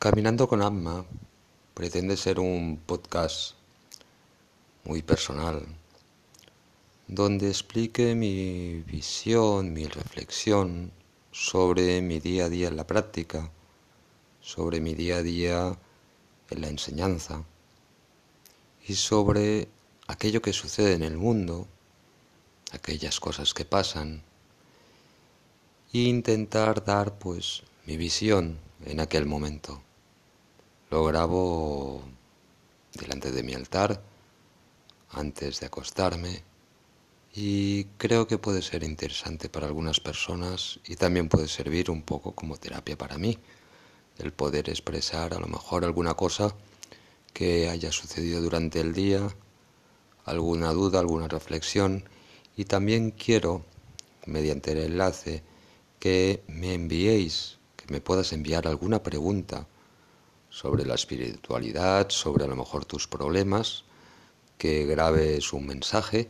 Caminando con Amma pretende ser un podcast muy personal, donde explique mi visión, mi reflexión sobre mi día a día en la práctica, sobre mi día a día en la enseñanza y sobre aquello que sucede en el mundo, aquellas cosas que pasan, e intentar dar pues mi visión en aquel momento. Lo grabo delante de mi altar antes de acostarme y creo que puede ser interesante para algunas personas y también puede servir un poco como terapia para mí, el poder expresar a lo mejor alguna cosa que haya sucedido durante el día, alguna duda, alguna reflexión y también quiero, mediante el enlace, que me enviéis, que me puedas enviar alguna pregunta sobre la espiritualidad, sobre a lo mejor tus problemas, que grabes un mensaje,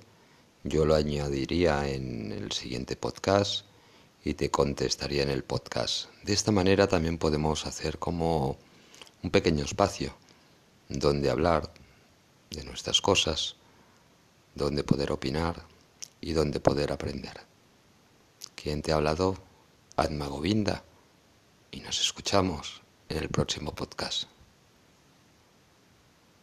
yo lo añadiría en el siguiente podcast y te contestaría en el podcast. De esta manera también podemos hacer como un pequeño espacio donde hablar de nuestras cosas, donde poder opinar y donde poder aprender. ¿Quién te ha hablado? Adma Govinda y nos escuchamos en el próximo podcast.